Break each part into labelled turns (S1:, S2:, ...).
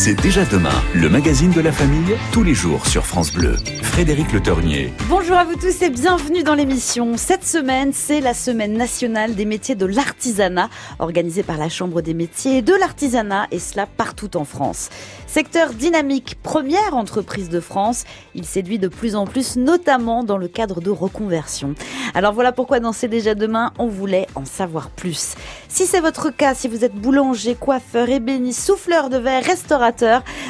S1: C'est déjà demain, le magazine de la famille, tous les jours sur France Bleu. Frédéric Le Tornier.
S2: Bonjour à vous tous et bienvenue dans l'émission. Cette semaine, c'est la semaine nationale des métiers de l'artisanat, organisée par la Chambre des métiers de l'artisanat, et cela partout en France. Secteur dynamique, première entreprise de France, il séduit de plus en plus, notamment dans le cadre de reconversion. Alors voilà pourquoi dans C'est déjà demain, on voulait en savoir plus. Si c'est votre cas, si vous êtes boulanger, coiffeur, ébéniste, souffleur de verre, restaurateur,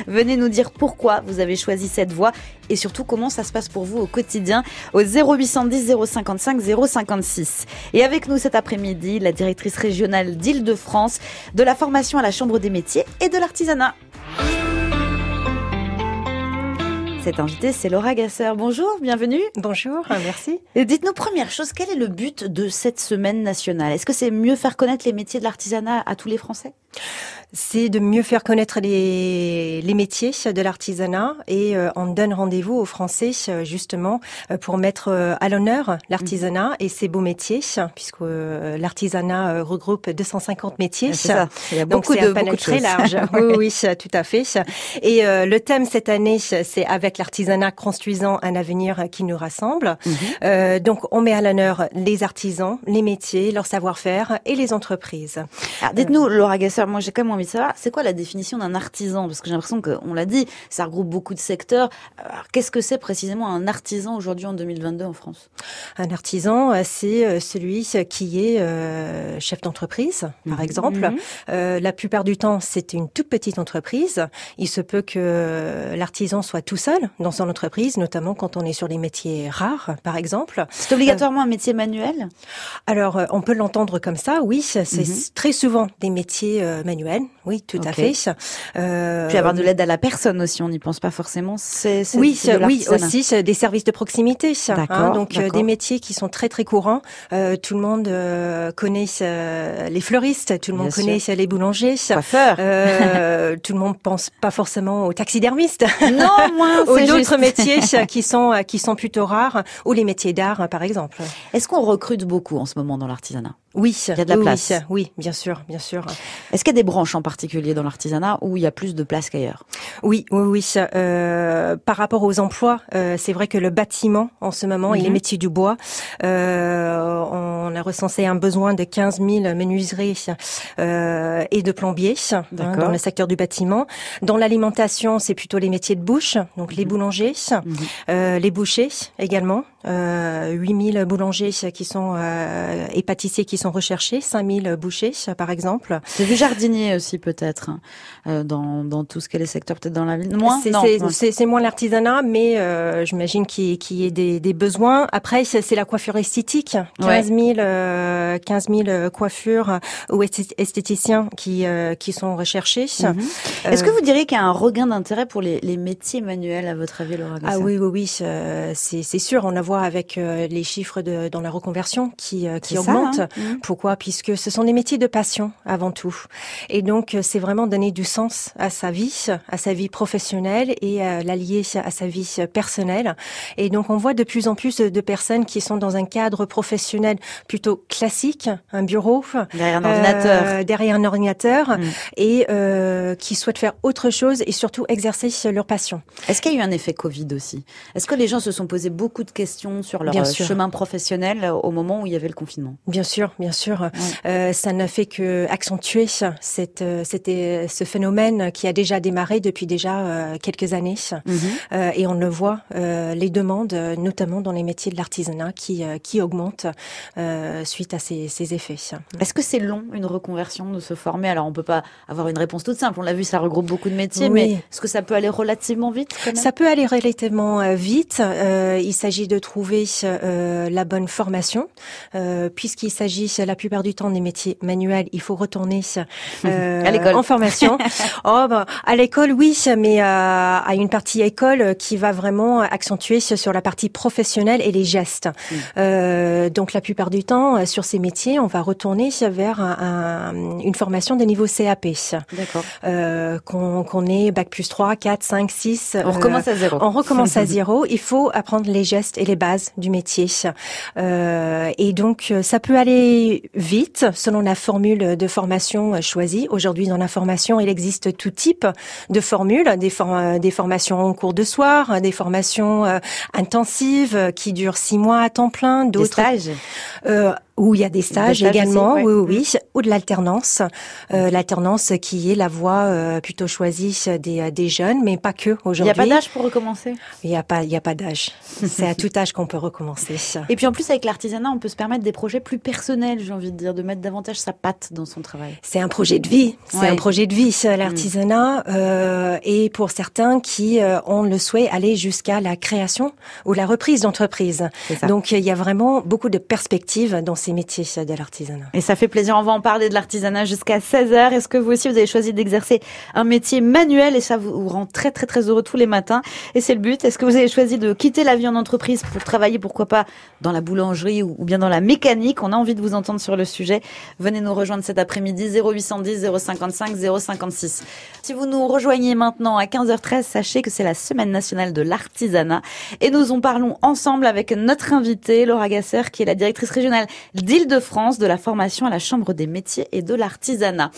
S2: venez nous dire pourquoi vous avez choisi cette voie et surtout comment ça se passe pour vous au quotidien au 0810 055 056. Et avec nous cet après-midi, la directrice régionale d'Île-de-France de la formation à la Chambre des métiers et de l'artisanat. Cette invitée, c'est Laura Gasser. Bonjour, bienvenue.
S3: Bonjour, merci.
S2: Dites-nous première chose, quel est le but de cette semaine nationale? Est-ce que c'est mieux faire connaître les métiers de l'artisanat à tous les Français?
S3: C'est de mieux faire connaître les, les métiers de l'artisanat et euh, on donne rendez-vous aux Français euh, justement euh, pour mettre à l'honneur l'artisanat et ses beaux métiers puisque l'artisanat regroupe 250 métiers.
S2: Ça. Il y a beaucoup
S3: Donc un panel très large. oui, oui, tout à fait. Et le thème cette année, c'est avec l'artisanat construisant un avenir qui nous rassemble. Mhm. donc on met à l'honneur les artisans, les métiers, leur savoir-faire et les entreprises.
S2: Dites-nous, Laura Gasser, moi j'ai quand même envie de savoir, c'est quoi la définition d'un artisan? Parce que j'ai l'impression qu'on l'a dit, ça regroupe beaucoup de secteurs. Qu'est-ce que c'est précisément un artisan aujourd'hui en 2022 en France?
S3: Un artisan, euh, c'est euh, celui qui est euh, chef d'entreprise, par mhm. exemple. Mhm. la plupart du temps, c'est une toute petite entreprise. Il se peut que l'artisan soit tout seul dans son entreprise, notamment quand on est sur les métiers rares, par exemple.
S2: C'est obligatoirement un métier manuel?
S3: Alors, on peut l'entendre comme ça, oui. C'est mhm. très souvent des métiers manuels, oui, tout à fait.
S2: Euh, Puis avoir de l'aide à la personne aussi, on n'y pense pas forcément.
S3: C'est, oui, oui, aussi des services de proximité. Hein, donc euh, des métiers qui sont très très courants. Euh, tout le monde euh, connaît euh, les fleuristes, tout le monde connaît les boulangers,
S2: euh,
S3: tout le monde pense pas forcément aux taxidermistes.
S2: Non, moins.
S3: Ou d'autres métiers qui sont qui sont plutôt rares, ou les métiers d'art, par exemple.
S2: Est-ce qu'on recrute beaucoup en ce moment dans l'artisanat?
S3: Oui,
S2: il y a de la place.
S3: Oui, bien sûr, bien sûr.
S2: Est-ce qu'il y a des branches en particulier dans l'artisanat où il y a plus de place qu'ailleurs?
S3: Oui, oui, oui. Euh, par rapport aux emplois, euh, c'est vrai que le bâtiment, en ce moment, et les mhm. métiers du bois, euh, on a recensé un besoin de 15 000 menuiseries euh, et de plombiers hein, dans le secteur du bâtiment. Dans l'alimentation, c'est plutôt les métiers de bouche, donc les mhm. boulangers, euh, les bouchers également. Euh, 8 000 boulangers qui sont et pâtissiers qui sont recherchés, 5000 bouchers par exemple.
S2: C'est du jardinier aussi peut-être hein, euh, dans, dans tout ce qu'est les secteurs peut-être dans la ville.
S3: Moins C'est moins l'artisanat, mais euh, j'imagine qu'il y, ait des, des, besoins. Après c'est la coiffure esthétique, 15 000, euh, 15 000 coiffures ou esthéticiens qui euh, qui sont recherchés.
S2: Mhm. Euh, Est-ce que vous diriez qu'il y a un regain d'intérêt pour les, les, métiers manuels à votre avis, Laura
S3: Ah oui oui oui, c'est sûr. On la voit avec les chiffres de, dans la reconversion qui qui augmentent. Hein. Mhm. Pourquoi? Puisque ce sont des métiers de passion avant tout. Et donc, euh, c'est vraiment donner du sens à sa vie, à sa vie professionnelle et euh, l'allier à sa vie personnelle. Et donc, on voit de plus en plus de personnes qui sont dans un cadre professionnel plutôt classique, un bureau,
S2: derrière un ordinateur,
S3: euh, derrière un ordinateur, mm. et qui souhaitent faire autre chose et surtout exercer leur passion.
S2: Est-ce qu'il y a eu un effet Covid aussi? Est-ce que les gens se sont posé beaucoup de questions sur leur chemin professionnel au moment où il y avait le confinement?
S3: Bien sûr, bien sûr. Euh, ça n'a fait que accentuer cette, euh, c'était ce phénomène qui a déjà démarré depuis déjà euh, quelques années. Mhm. euh, et on le voit, euh, les demandes, notamment dans les métiers de l'artisanat, qui, qui augmentent suite à ces, ces effets.
S2: Est-ce que c'est long une reconversion de se former? Alors on peut pas avoir une réponse toute simple. On l'a vu, ça regroupe beaucoup de métiers, mais est-ce que ça peut aller relativement vite quand même?
S3: Ça peut aller relativement vite. il s'agit de trouver la bonne formation, puisqu'il s'agit la plupart du temps des métiers manuels, il faut retourner
S2: euh, à l'école
S3: en formation. oh, bah, à l'école, oui, mais euh, à une partie école qui va vraiment accentuer sur la partie professionnelle et les gestes. Euh, donc la plupart du temps, sur ces métiers, on va retourner vers un, une formation de niveau CAP.
S2: D'accord.
S3: Euh, qu'on ait bac plus 3, 4, 5, 6.
S2: On recommence à zéro.
S3: On recommence à zéro. Il faut apprendre les gestes et les bases du métier. Euh, et donc ça peut aller vite, selon la formule de formation choisie. Aujourd'hui, dans la formation, il existe tout type de formules, des, des formations en cours de soir, des formations intensives qui durent six mois à temps plein,
S2: d'autres stages
S3: où il y a des stages, également, oui, oui, mm. ou de l'alternance, euh, l'alternance qui est la voie euh, plutôt choisie des, euh, des jeunes, mais pas que aujourd'hui. Il n'y
S2: a pas d'âge pour recommencer?
S3: Il n'y a pas, il y a pas d'âge. C'est à tout âge qu'on peut recommencer.
S2: Et puis en plus avec l'artisanat, on peut se permettre des projets plus personnels, j'ai envie de dire, de mettre davantage sa patte dans son travail.
S3: C'est un projet de vie, c'est un projet de vie, l'artisanat, mm. euh, et pour certains qui euh, ont le souhait aller jusqu'à la création ou la reprise d'entreprise. Donc il y a vraiment beaucoup de perspectives dans ces métiers de l'artisanat.
S2: Et ça fait plaisir, on va en parler de l'artisanat jusqu'à 16h. Est-ce que vous aussi, vous avez choisi d'exercer un métier manuel? Et ça vous rend très très très heureux tous les matins Et c'est le but. Est-ce que vous avez choisi de quitter la vie en entreprise pour travailler, pourquoi pas, dans la boulangerie ou bien dans la mécanique? On a envie de vous entendre sur le sujet. Venez nous rejoindre cet après-midi 0810 055 056. Si vous nous rejoignez maintenant à 15h13, sachez que c'est la semaine nationale de l'artisanat et nous en parlons ensemble avec notre invitée Laura Gasser qui est la directrice régionale d'Île-de-France de la formation à la Chambre des métiers et de l'artisanat.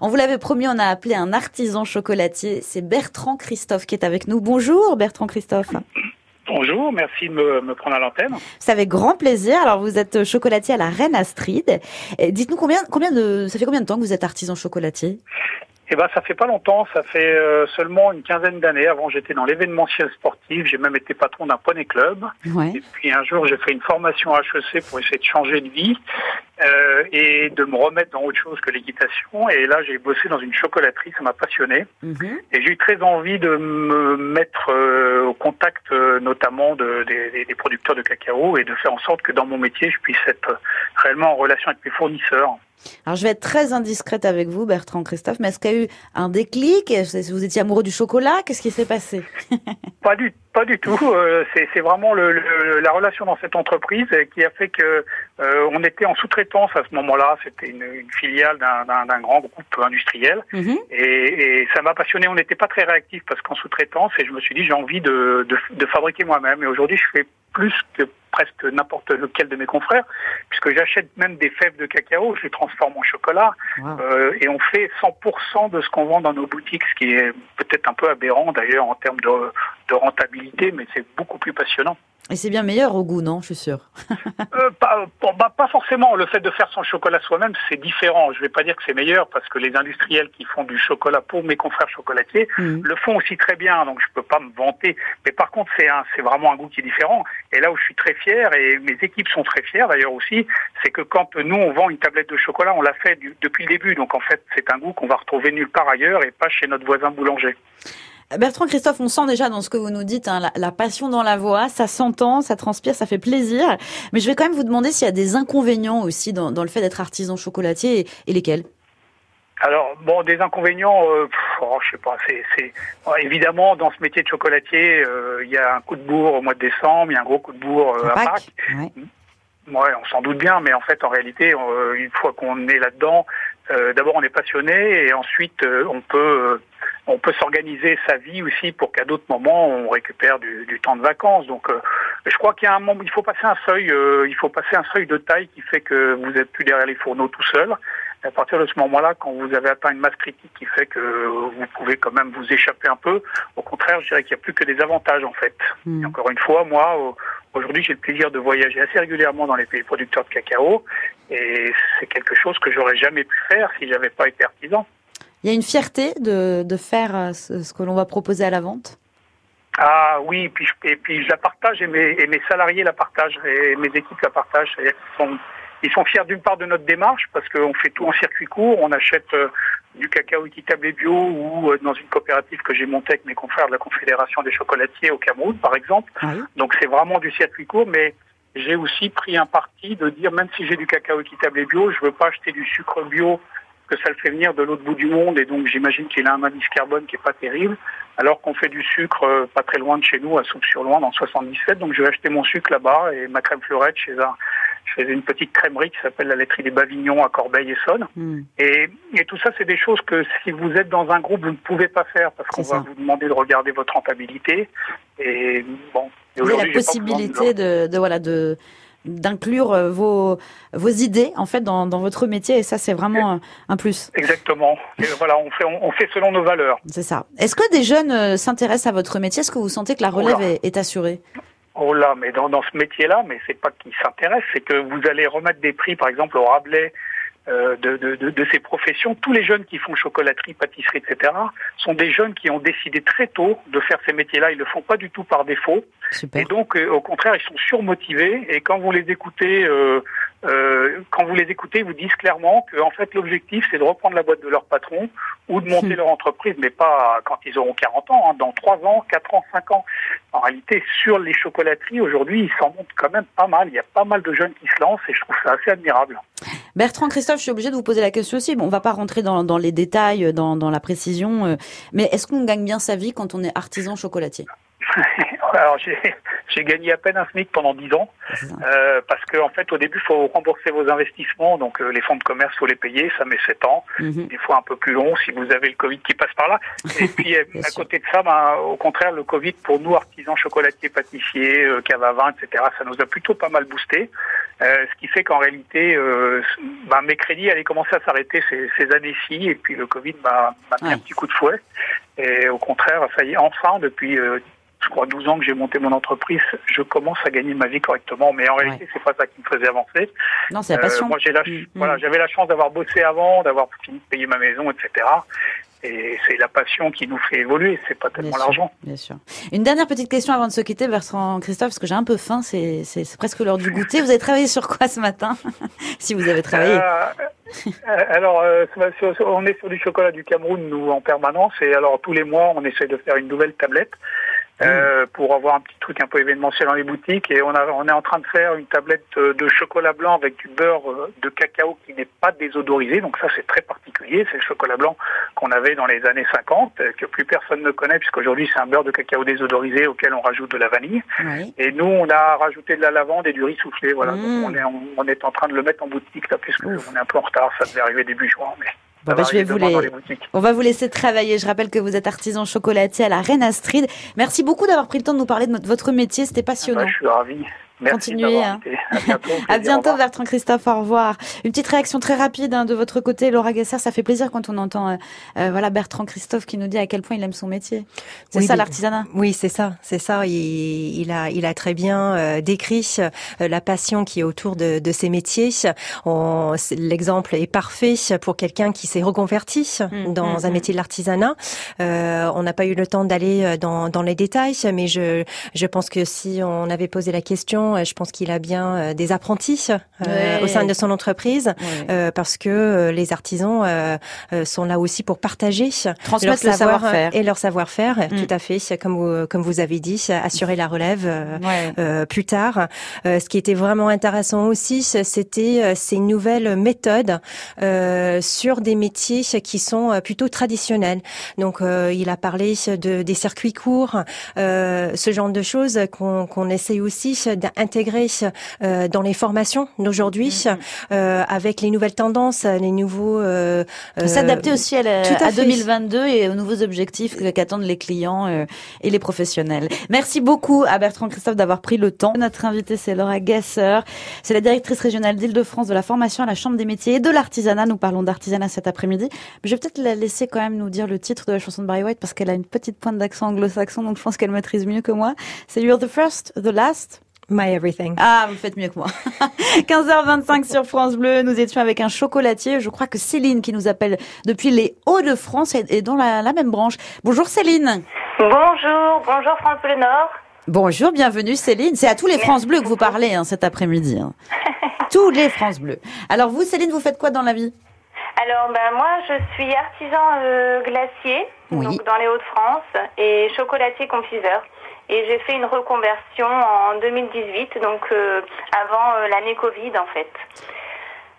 S2: On vous l'avait promis, on a appelé un artisan chocolatier. C'est Bertrand Christophe qui est avec nous. Bonjour Bertrand Christophe.
S4: Bonjour, merci de me, prendre à l'antenne.
S2: C'est avec grand plaisir. Alors vous êtes chocolatier à la Reine Astrid. Dites-nous combien, combien de, ça fait combien de temps que vous êtes artisan chocolatier?
S4: Eh ben, ça fait pas longtemps, ça fait euh, seulement une quinzaine d'années. Avant, j'étais dans l'événementiel sportif, j'ai même été patron d'un poney club. Et puis un jour, j'ai fait une formation HEC pour essayer de changer de vie euh, et de me remettre dans autre chose que l'équitation. Et là, j'ai bossé dans une chocolaterie, ça m'a passionné. Mhm. Et j'ai eu très envie de me mettre euh, au contact, euh, notamment de, des, des producteurs de cacao, et de faire en sorte que dans mon métier, je puisse être réellement en relation avec mes fournisseurs.
S2: Alors je vais être très indiscrète avec vous, Bertrand Christophe, mais est-ce qu'il y a eu un déclic? Vous étiez amoureux du chocolat? Qu'est-ce qui s'est passé?
S4: Pas du pas du tout. Euh, c'est vraiment le, la relation dans cette entreprise qui a fait que euh, on était en sous-traitance à ce moment-là. C'était une, une, filiale d'un grand groupe industriel mhm. et, et, ça m'a passionné. On n'était pas très réactif parce qu'en sous-traitance et je me suis dit j'ai envie de, de, de fabriquer moi-même. Et aujourd'hui je fais plus que presque n'importe lequel de mes confrères, puisque j'achète même des fèves de cacao, je les transforme en chocolat, euh, et on fait 100% de ce qu'on vend dans nos boutiques, ce qui est peut-être un peu aberrant d'ailleurs en termes de, de rentabilité, mais c'est beaucoup plus passionnant.
S2: Et c'est bien meilleur au goût, non Je suis sûr.
S4: euh, pas, bah, pas forcément. Le fait de faire son chocolat soi-même, c'est différent. Je vais pas dire que c'est meilleur parce que les industriels qui font du chocolat pour mes confrères chocolatiers mmh. le font aussi très bien. Donc je peux pas me vanter. Mais par contre, c'est un, c'est vraiment un goût qui est différent. Et là où je suis très fier et mes équipes sont très fières d'ailleurs aussi, c'est que quand nous on vend une tablette de chocolat, on l'a fait depuis le début. Donc en fait, c'est un goût qu'on va retrouver nulle part ailleurs et pas chez notre voisin boulanger.
S2: Bertrand Christophe, on sent déjà dans ce que vous nous dites hein, la, passion dans la voix, ça s'entend, ça transpire, ça fait plaisir. Mais je vais quand même vous demander s'il y a des inconvénients aussi dans, le fait d'être artisan chocolatier et, lesquels?
S4: Alors bon, des inconvénients, euh, oh, je sais pas. C'est, évidemment dans ce métier de chocolatier, euh, il y a un coup de bourre au mois de décembre, il y a un gros coup de bourre euh, à Pâques. Ouais. ouais. on s'en doute bien, mais en fait, en réalité, une fois qu'on est là-dedans, d'abord on est passionné et ensuite on peut on peut s'organiser sa vie aussi pour qu'à d'autres moments on récupère du, du, temps de vacances. Donc, euh, je crois qu'il y a un moment, il faut passer un seuil, euh, il faut passer un seuil de taille qui fait que vous êtes plus derrière les fourneaux tout seul. Et à partir de ce moment-là, quand vous avez atteint une masse critique qui fait que vous pouvez quand même vous échapper un peu, au contraire, je dirais qu'il n'y a plus que des avantages en fait. Hmm. Et encore une fois, moi, aujourd'hui, j'ai le plaisir de voyager assez régulièrement dans les pays producteurs de cacao, et c'est quelque chose que j'aurais jamais pu faire si j'avais pas été artisan.
S2: Il y a une fierté de, de faire euh, ce, que l'on va proposer à la vente?
S4: Ah oui, et puis, et puis je la partage et mes, et mes salariés la partagent et mes équipes la partagent. Ils sont, ils sont fiers d'une part de notre démarche parce qu'on fait tout en circuit court. On achète euh, du cacao équitable et bio ou euh, dans une coopérative que j'ai montée avec mes confrères de la Confédération des chocolatiers au Cameroun, par exemple. Donc c'est vraiment du circuit court, mais j'ai aussi pris un parti de dire même si j'ai du cacao équitable et bio, je veux pas acheter du sucre bio que ça le fait venir de l'autre bout du monde et donc j'imagine qu'il a un indice carbone qui est pas terrible, alors qu'on fait du sucre euh, pas très loin de chez nous, à Soupe-sur-Loin, dans 77. Donc je vais acheter mon sucre là-bas et ma crème fleurette chez un, je faisais une petite crèmerie qui s'appelle la laiterie des Bavignons à Corbeil-Essonne. Hmm. Et, et tout ça, c'est des choses que si vous êtes dans un groupe, vous ne pouvez pas faire parce qu'on va vous demander de regarder votre rentabilité. Et bon.
S2: Et la possibilité de, de, voilà de d'inclure euh, vos, vos idées en fait dans, dans votre métier et ça c'est vraiment un plus.
S4: Exactement. voilà, on fait, on, fait selon nos valeurs.
S2: C'est ça. Est-ce que des jeunes euh, s'intéressent à votre métier? Est-ce que vous sentez que la relève est, est, assurée?
S4: Oh là, mais dans, dans ce métier-là, mais c'est pas qu'ils s'intéressent, c'est que vous allez remettre des prix, par exemple au Rabelais de, de, de, ces professions. Tous les jeunes qui font chocolaterie, pâtisserie, etc., sont des jeunes qui ont décidé très tôt de faire ces métiers-là. Ils le font pas du tout par défaut. Et donc, euh, au contraire, ils sont surmotivés. Et quand vous les écoutez, euh, euh, quand vous les écoutez, ils vous disent clairement que en fait l'objectif c'est de reprendre la boîte de leur patron ou de monter hmm. leur entreprise, mais pas quand ils auront 40 ans, hein, dans 3 ans, 4 ans, 5 ans. En réalité, sur les chocolateries aujourd'hui, ils s'en montent quand même pas mal. Il y a pas mal de jeunes qui se lancent et je trouve ça assez admirable.
S2: Bertrand Christophe, je suis obligée de vous poser la question aussi. Bon, on va pas rentrer dans, dans les détails, dans, dans la précision, euh, mais est-ce qu'on gagne bien sa vie quand on est artisan chocolatier?
S4: Alors j'ai gagné à peine un SMIC pendant 10 ans euh, parce que en fait au début il faut rembourser vos investissements donc euh, les fonds de commerce faut les payer ça met 7 ans mhm. des fois un peu plus long si vous avez le Covid qui passe par là. Et puis euh, à côté de ça ben, au contraire le Covid pour nous artisans chocolatiers pâtissiers euh, cave à vin etc ça nous a plutôt pas mal boosté euh, ce qui fait qu'en réalité ben, mes crédits allaient commencer à s'arrêter ces, ces années-ci et puis le Covid m'a mis un petit coup de fouet. Et au contraire ça y est enfin depuis je crois 12 ans que j'ai monté mon entreprise, je commence à gagner ma vie correctement. Mais en réalité, c'est pas ça qui me faisait avancer.
S2: Non, c'est la passion.
S4: Euh, moi, j'ai la, mm, voilà, mm. j'avais la chance d'avoir bossé avant, d'avoir fini de payer ma maison, etc. Et c'est la passion qui nous fait évoluer, c'est pas tellement l'argent.
S2: Bien sûr. Une dernière petite question avant de se quitter, Bertrand Christophe, parce que j'ai un peu faim, c'est, presque l'heure du goûter. Vous avez travaillé sur quoi ce matin Si vous avez travaillé.
S4: Euh, euh, alors, euh, on est sur du chocolat du Cameroun, nous, en permanence. Et alors, tous les mois, on essaie de faire une nouvelle tablette. Euh, pour avoir un petit truc un peu événementiel dans les boutiques. Et on, a, on est en train de faire une tablette de chocolat blanc avec du beurre euh, de cacao qui n'est pas désodorisé. Donc ça, c'est très particulier. C'est le chocolat blanc qu'on avait dans les années 50, euh, que plus personne ne connaît, puisqu'aujourd'hui, c'est un beurre de cacao désodorisé auquel on rajoute de la vanille. Et nous, on a rajouté de la lavande et du riz soufflé. Voilà. Donc mmh. on, est, on, est en train de le mettre en boutique, là, puisqu'on est un peu en retard. Ça devait arriver début juin. Mais...
S2: Bah, je vais vous On va vous laisser travailler. Je rappelle que vous êtes artisan chocolatier à la Reine Astrid. Merci beaucoup d'avoir pris le temps de nous parler de votre métier. C'était passionnant. Ah
S4: bah, je suis ravi.
S2: Continuez. Hein. À bientôt. Bertrand Christophe. Au revoir. Une petite réaction très rapide hein, de votre côté, Laura Gesser. Ça fait plaisir quand on entend euh, euh, voilà Bertrand Christophe qui nous dit à quel point il aime son métier. C'est ça l'artisanat?
S3: Oui, c'est ça, c'est ça. Il, il, a, il a très bien euh, décrit la passion qui est autour de, de ces métiers. L'exemple est parfait pour quelqu'un qui s'est reconverti mmh, dans mmh, un mmh. métier de l'artisanat. on n'a pas eu le temps d'aller dans, dans les détails, mais je, je pense que si on avait posé la question euh, je pense qu'il a bien euh, des apprentis euh, au sein de son entreprise parce que les artisans sont là aussi pour partager
S2: leur savoir-faire
S3: et leur savoir-faire. Mm. Tout à fait, comme vous, comme vous avez dit, assurer la relève plus tard. ce qui était vraiment intéressant aussi, c'était ces nouvelles méthodes sur des métiers qui sont plutôt traditionnels. Donc, il a parlé de des circuits courts, ce genre de choses qu'on qu'on essaye aussi intégrer euh, dans les formations d'aujourd'hui, euh, avec les nouvelles tendances, les nouveaux. Euh,
S2: S'adapter aussi à, à, 2022 et aux nouveaux objectifs qu'attendent les clients et les professionnels. Merci beaucoup à Bertrand Christophe d'avoir pris le temps. Notre invité, c'est Laura Gasser. C'est la directrice régionale d'Île-de-France de la formation à la Chambre des métiers et de l'artisanat. Nous parlons d'artisanat cet après-midi. Je vais peut-être la laisser quand même nous dire le titre de la chanson de Barry White parce qu'elle a une petite pointe d'accent anglo-saxon, donc je pense qu'elle maîtrise mieux que moi. C'est You're the first, the last,
S3: My everything.
S2: Ah, vous faites mieux que moi. 15h25 sur France Bleu, nous étions avec un chocolatier. Je crois que Céline qui nous appelle depuis les Hauts-de-France est, dans la, même branche. Bonjour Céline.
S5: Bonjour, bonjour France Bleu Nord.
S2: Bonjour, bienvenue Céline. C'est à tous les France Bleu que vous parlez hein, cet après-midi. Hein. tous les France Bleu. Alors vous Céline, vous faites quoi dans la vie?
S5: Alors ben, moi je suis artisan euh, glacier donc dans les Hauts-de-France et chocolatier confiseur et j'ai fait une reconversion en 2018, donc euh, avant euh, l'année Covid en fait.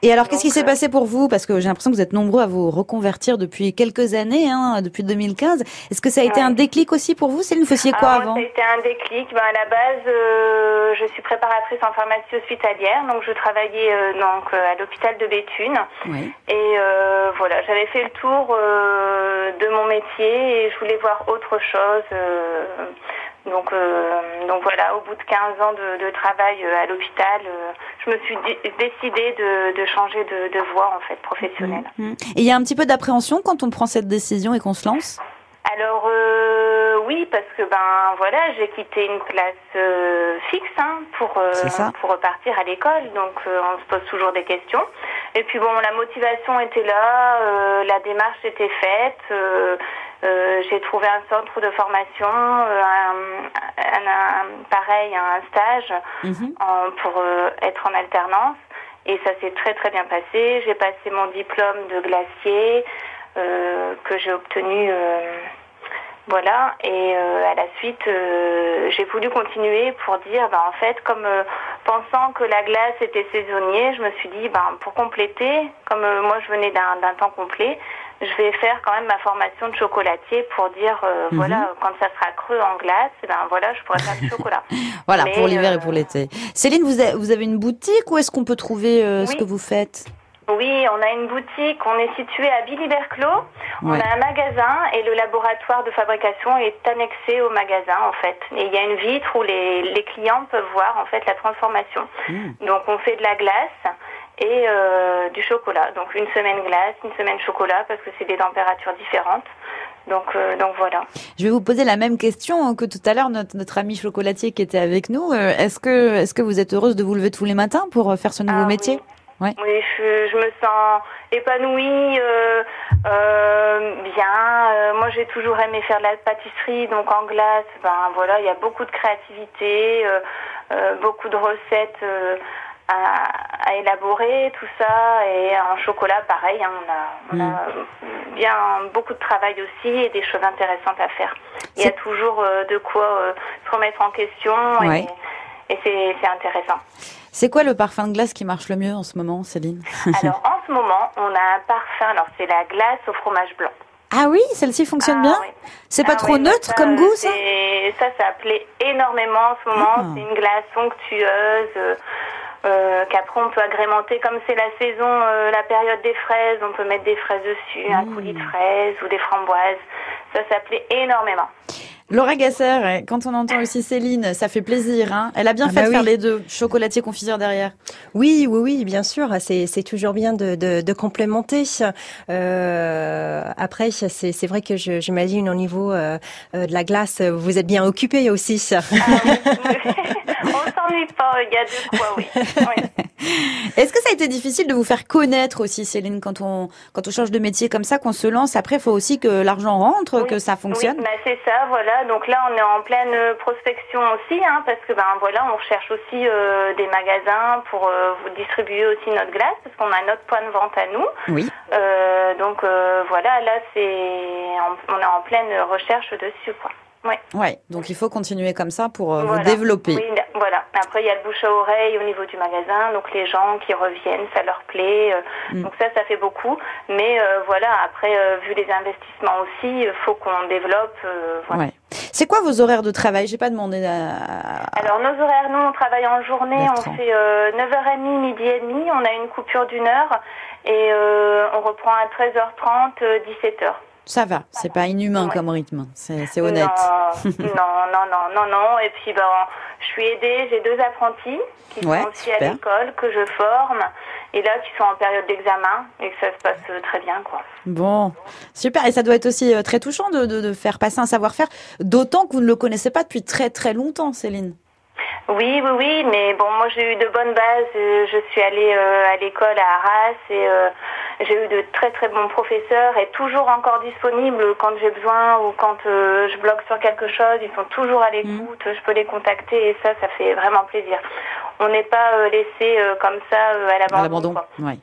S2: Et alors, qu'est-ce qui s'est euh, passé pour vous? Parce que j'ai l'impression que vous êtes nombreux à vous reconvertir depuis quelques années, hein, depuis 2015. Est-ce que ça a été un déclic aussi pour vous Céline, vous faisiez quoi avant?
S5: Ça a été un déclic. Ben, à la base, je suis préparatrice en pharmacie hospitalière, donc je travaillais donc à l'hôpital de Béthune. Oui. Et voilà, j'avais fait le tour de mon métier et je voulais voir autre chose Donc, donc voilà, au bout de 15 ans de, travail à l'hôpital, je me suis décidée de, changer de, voie en fait professionnelle.
S2: Mmh. Mmh. Et il y a un petit peu d'appréhension quand on prend cette décision et qu'on se lance?
S5: Alors oui, parce que ben voilà, j'ai quitté une classe fixe hein, pour pour repartir à l'école, donc on se pose toujours des questions. Et puis bon, la motivation était là, la démarche était faite. Euh, j'ai trouvé un centre de formation, euh, un, pareil, un stage mhm. pour euh, être en alternance. Et ça s'est très très bien passé. J'ai passé mon diplôme de glacier que j'ai obtenu. Voilà, et à la suite, j'ai voulu continuer pour dire, ben, en fait, comme pensant que la glace était saisonnier, je me suis dit, ben, pour compléter, comme moi je venais d'un temps complet, je vais faire quand même ma formation de chocolatier pour dire, euh, mhm. voilà, quand ça sera creux en glace, eh ben voilà, je pourrais faire du chocolat.
S2: voilà, pour l'hiver et pour euh, l'été. Céline, vous avez, vous avez une boutique ou est-ce qu'on peut trouver euh, ce que vous faites?
S5: Oui, on a une boutique, on est situé à Billy-Berclos. On a un magasin et le laboratoire de fabrication est annexé au magasin en fait. Et il y a une vitre où les, les clients peuvent voir en fait la transformation. Hmm. Donc on fait de la glace et euh, du chocolat. Donc une semaine glace, une semaine chocolat parce que c'est des températures différentes. Donc, euh, donc voilà.
S2: Je vais vous poser la même question que tout à l'heure notre, notre ami chocolatier qui était avec nous. Euh, est-ce que est-ce que vous êtes heureuse de vous lever tous les matins pour faire ce nouveau ah métier
S5: oui. Oui, je, je, me sens épanouie, euh, euh, bien. moi, j'ai toujours aimé faire de la pâtisserie, donc en glace, ben voilà, il y a beaucoup de créativité, beaucoup de recettes à, élaborer tout ça et en chocolat pareil hein, on, a, on a, mm. bien beaucoup de travail aussi et des choses intéressantes à faire. Il y a toujours euh, de quoi euh, se remettre en question et, et c'est intéressant.
S2: C'est quoi le parfum de glace qui marche le mieux en ce moment Céline?
S5: Alors en ce moment on a un parfum alors c'est la glace au fromage blanc.
S2: Ah oui, celle-ci fonctionne bien? ah C'est pas ah trop neutre comme goût, ça?
S5: Ça, ça plaît énormément en ce moment. Ah. C'est une glace onctueuse, euh, qu'après on peut agrémenter comme c'est la saison, euh, la période des fraises, on peut mettre des fraises dessus, un coulis de mmh. fraises ou des framboises. Ça, s'appelait énormément.
S2: Laura Gasser, quand on entend aussi Céline, ça fait plaisir. Hein Elle a bien ah fait bah de faire les deux, chocolatier, confiseur derrière.
S3: Oui, oui, oui, bien sûr. C'est toujours bien de, de, de complémenter. Euh, après, c'est vrai que j'imagine au niveau euh, de la glace, vous êtes bien occupé aussi. Ah,
S5: pas, il y a deux fois, oui.
S2: Est-ce que ça a été difficile de vous faire connaître aussi, Céline, quand on, quand on change de métier comme ça, qu'on se lance? Après, il faut aussi que l'argent rentre, que ça fonctionne.
S5: Oui, bah, c'est ça, voilà. Donc là, on est en pleine prospection aussi, hein, parce que ben voilà, on cherche aussi euh, des magasins pour euh, vous distribuer aussi notre glace, parce qu'on a notre point de vente à nous.
S2: Oui.
S5: Euh, donc voilà, là, c'est, on est en pleine recherche dessus, quoi.
S2: Ouais. ouais. Donc il faut continuer comme ça pour euh, vous développer.
S5: Oui, voilà. Après il y a le bouche à oreille au niveau du magasin, donc les gens qui reviennent, ça leur plaît. Euh, mm. Donc ça, ça fait beaucoup. Mais euh, voilà, après vu les investissements aussi, il faut qu'on développe.
S2: Ouais. C'est quoi vos horaires de travail? J'ai pas demandé.
S5: À... Alors nos horaires, nous on travaille en journée, on fait 9h30, midi et demi. On a une coupure d'une heure et on reprend à 13h30, 17h.
S2: Ça va, c'est pas inhumain comme rythme, c'est honnête.
S5: Non, non, non, non, non, Et puis, ben, je suis aidée, j'ai deux apprentis qui sont aussi à l'école, que je forme, et là, qui sont en période d'examen, et que ça se passe euh, très bien, quoi.
S2: Bon, super. Et ça doit être aussi euh, très touchant de, de, de faire passer un savoir-faire, d'autant que vous ne le connaissez pas depuis très très longtemps, Céline.
S5: Oui, oui, oui, mais bon, moi j'ai eu de bonnes bases. Euh, je suis allée à l'école à Arras et j'ai eu de très très bons professeurs et toujours encore disponibles quand j'ai besoin ou quand euh, je bloque sur quelque chose. Ils sont toujours à l'écoute. Mm. Je peux les contacter et ça, ça fait vraiment plaisir. On n'est pas euh, laissé euh, comme ça à l'abandon.
S2: Ouais.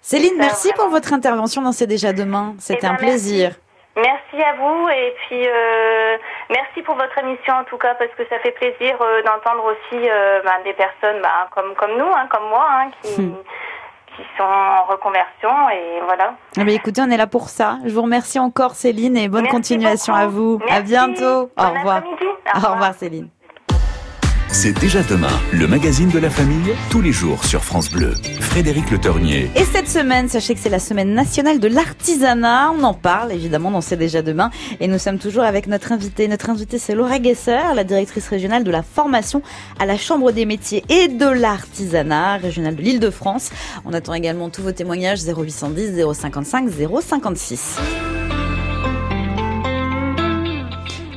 S2: Céline, merci pour votre intervention dans C'est déjà demain. C'était eh un ben, plaisir.
S5: Merci. À vous et puis merci pour votre émission en tout cas parce que ça fait plaisir d'entendre aussi ben, des personnes ben, comme comme nous, hein, comme moi, hein, qui hmm qui sont en reconversion et voilà.
S2: Ah écoutez, on est là pour ça. Je vous remercie encore Céline et bonne continuation à vous. À bientôt.
S5: Au revoir. Au
S2: revoir Céline.
S1: C'est déjà demain, le magazine de la famille, tous les jours sur France Bleu. Frédéric Le Tornier.
S2: Et cette semaine, sachez que c'est la semaine nationale de l'artisanat. On en parle évidemment dans C'est déjà demain. Et nous sommes toujours avec notre invité. Notre invité, c'est Laura Gesser, la directrice régionale de la formation à la Chambre des métiers et de l'artisanat régionale de l'Île-de-France. On attend également tous vos témoignages 0810 055 056.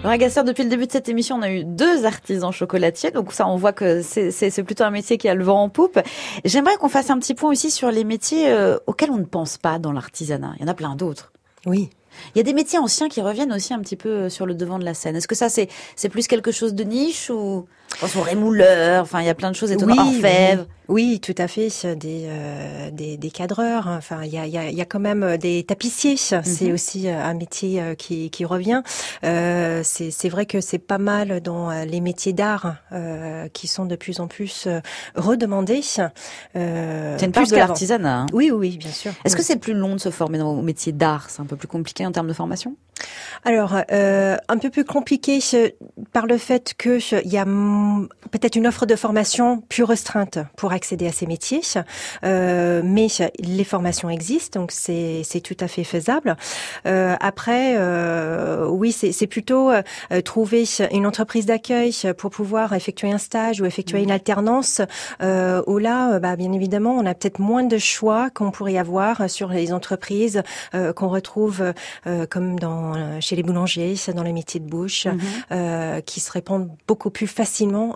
S2: Ragasseur, depuis le début de cette émission, on a eu deux artisans chocolatiers. Donc ça, on voit que c'est plutôt un métier qui a le vent en poupe. J'aimerais qu'on fasse un petit point aussi sur les métiers euh, auxquels on ne pense pas dans l'artisanat. Il y en a plein d'autres.
S3: Oui.
S2: Il y a des métiers anciens qui reviennent aussi un petit peu euh, sur le devant de la scène. Est-ce que ça, c'est plus quelque chose de niche ou on rémouleur Enfin, il y a plein de choses étonnantes.
S3: Oui, Orfèvre. Oui, tout à fait. Des, euh, des, des, cadreurs. Hein. Enfin, il y a, y, a, y a quand même euh, des tapissiers. C'est mhm. aussi euh, un métier qui, qui revient. Euh, c'est vrai que c'est pas mal dans les métiers d'art euh, qui sont de plus en plus redemandés.
S2: Euh, c'est une part de l'artisanat. Hein.
S3: Oui, oui, bien sûr.
S2: Est-ce que c'est plus long de se former dans au métier d'art? C'est un peu plus compliqué en termes de formation?
S3: Alors, un peu plus compliqué par le fait que il y a peut-être une offre de formation plus restreinte pour accéder à ces métiers, euh, mais les formations existent, donc c'est tout à fait faisable. Euh, après, euh, oui, c'est plutôt euh, trouver une entreprise d'accueil pour pouvoir effectuer un stage ou effectuer mmh. une alternance. Euh, où là, bah, bien évidemment, on a peut-être moins de choix qu'on pourrait avoir sur les entreprises euh, qu'on retrouve comme dans chez les boulangers, dans les métiers de bouche, mmh. qui se répondent beaucoup plus facilement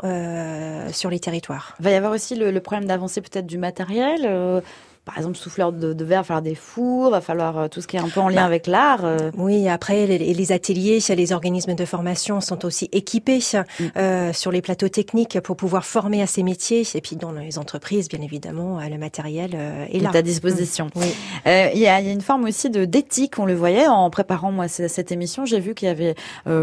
S3: sur les territoires.
S2: Il va y avoir aussi le, le problème d'avancer peut-être du matériel. Euh, par exemple, souffleur de, de verre, il va falloir des fours, va falloir euh, tout ce qui est un peu en lien bah, avec l'art. Euh.
S3: Oui, après, les, les, ateliers, les organismes de formation sont aussi équipés mm. euh, sur les plateaux techniques pour pouvoir former à ces métiers. Et puis, dans les entreprises, bien évidemment, le matériel est là.
S2: à disposition. Mm. Il y, a, y, a, une forme aussi de d'éthique, on le voyait en préparant moi cette émission. J'ai vu qu'il y avait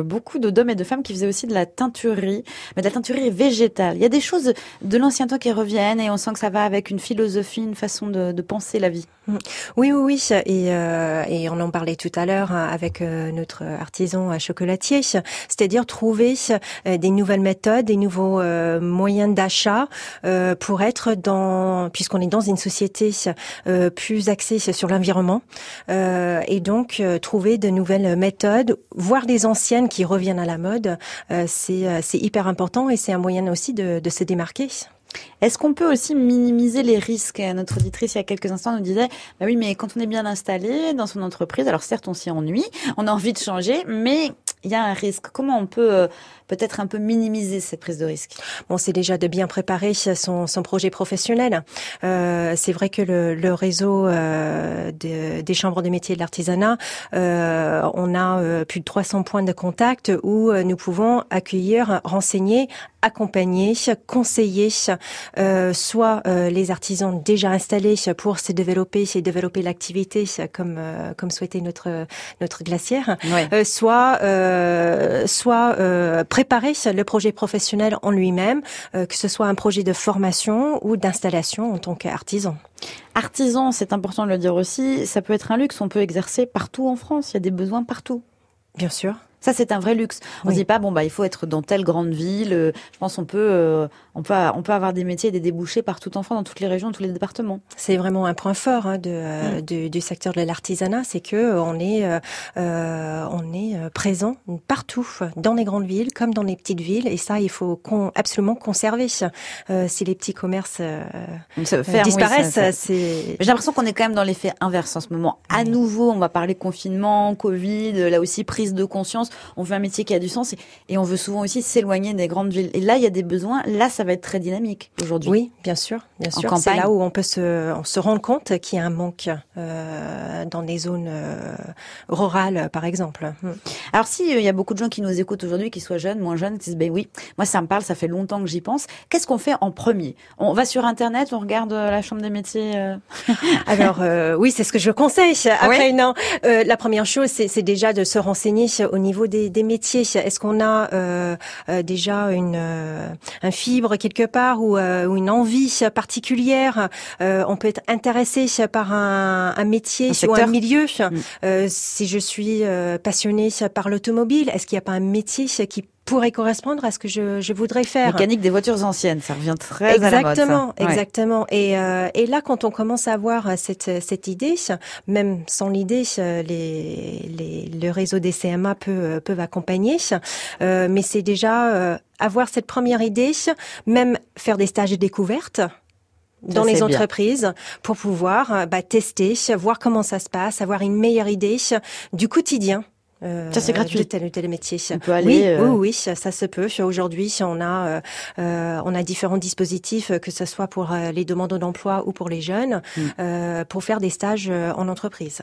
S2: beaucoup d'hommes et de femmes qui faisaient aussi de la teinturerie, mais de la teinturerie végétale. Il y a des choses de l'ancien temps qui reviennent et on sent que ça va avec une philosophie, une façon de de, penser la vie.
S3: Mm. Oui, oui, oui. Et, euh, et on en parlait tout à l'heure hein, avec euh, notre artisan chocolatier, c'est-à-dire trouver euh, des nouvelles méthodes, des nouveaux moyens d'achat pour être dans, puisqu'on est dans une société plus axée sur l'environnement, et donc trouver de nouvelles méthodes, voire des anciennes qui reviennent à la mode, c'est hyper important et c'est un moyen aussi de se démarquer.
S2: Est-ce qu'on peut aussi minimiser les risques? Notre auditrice, il y a quelques instants, nous disait, bah oui, mais quand on est bien installé dans son entreprise, alors certes, on s'y ennuie, on a envie de changer, mais il y a un risque. Comment on peut euh, peut-être un peu minimiser cette prise de risque
S3: Bon, c'est déjà de bien préparer son, son projet professionnel. Euh, c'est vrai que le, le réseau euh, des chambres de métiers de l'artisanat, euh, on a euh, plus de 300 points de contact où nous pouvons accueillir, renseigner, accompagner, conseiller, soit les artisans déjà installés pour se développer, se développer l'activité comme comme souhaitait notre notre glacière, soit soit préparer le projet professionnel en lui-même, euh, que ce soit un projet de formation ou d'installation en tant qu'artisan.
S2: Artisan, c'est important de le dire aussi, ça peut être un luxe, on peut exercer partout en France, il y a des besoins partout.
S3: Bien sûr.
S2: Ça, c'est un vrai luxe. On ne dit pas, bon, bah, il faut être dans telle grande ville. Euh, je pense qu'on peut, euh, on peut, on peut avoir des métiers et des débouchés partout en France, dans toutes les régions, dans tous les départements.
S3: C'est vraiment un point fort hein, de, euh, mm. du secteur de l'artisanat, c'est que on est, on est présent partout, dans les grandes villes comme dans les petites villes, et ça, il faut absolument conserver. si les petits commerces disparaissent, c'est.
S2: J'ai l'impression qu'on est quand même dans l'effet inverse en ce moment. À nouveau, on va parler confinement, Covid, là aussi prise de conscience on veut un métier qui a du sens et, on veut souvent aussi s'éloigner des grandes villes. Et là, il y a des besoins. Là, ça va être très dynamique aujourd'hui.
S3: Oui, bien sûr, bien sûr. C'est là où on peut se, on se rendre compte qu'il y a un manque euh, dans des zones euh, rurales, par exemple. Hmm.
S2: Alors, si euh, il y a beaucoup de gens qui nous écoutent aujourd'hui, qui soient jeunes, moins jeunes, qui disent ben oui, moi ça me parle, ça fait longtemps que j'y pense. Qu'est-ce qu'on fait en premier? On va sur Internet, on regarde la chambre des métiers.
S3: Alors oui, c'est ce que je conseille. Après, non, la première chose, c'est déjà de se renseigner au niveau des, métiers, est-ce qu'on a euh, euh, déjà une euh, un fibre quelque part ou, une envie particulière On peut être intéressé par un, métier ou un milieu. Mm. si je suis passionné par l'automobile, est-ce qu'il n'y a pas un métier qui pourrait correspondre à ce que je, je voudrais faire.
S2: Mécanique des voitures anciennes, ça revient très
S3: exactement,
S2: à la mode.
S3: Ça. Exactement, Et, euh, et là, quand on commence à avoir cette, cette idée, même sans l'idée, les, les, le réseau des CMA peut, peuvent accompagner. Euh, mais c'est déjà euh, avoir cette première idée, même faire des stages de découverte dans les entreprises pour pouvoir euh, bah, tester, voir comment ça se passe, avoir une meilleure idée du quotidien
S2: euh, ça c'est gratuit.
S3: De tel ou tel métier.
S2: On peut aller, oui,
S3: euh... oui, oui, ça, ça, se peut. Aujourd'hui, on a euh, euh, on a différents dispositifs, que ce soit pour euh, les demandeurs d'emploi ou pour les jeunes, mm. euh, pour faire des stages en entreprise.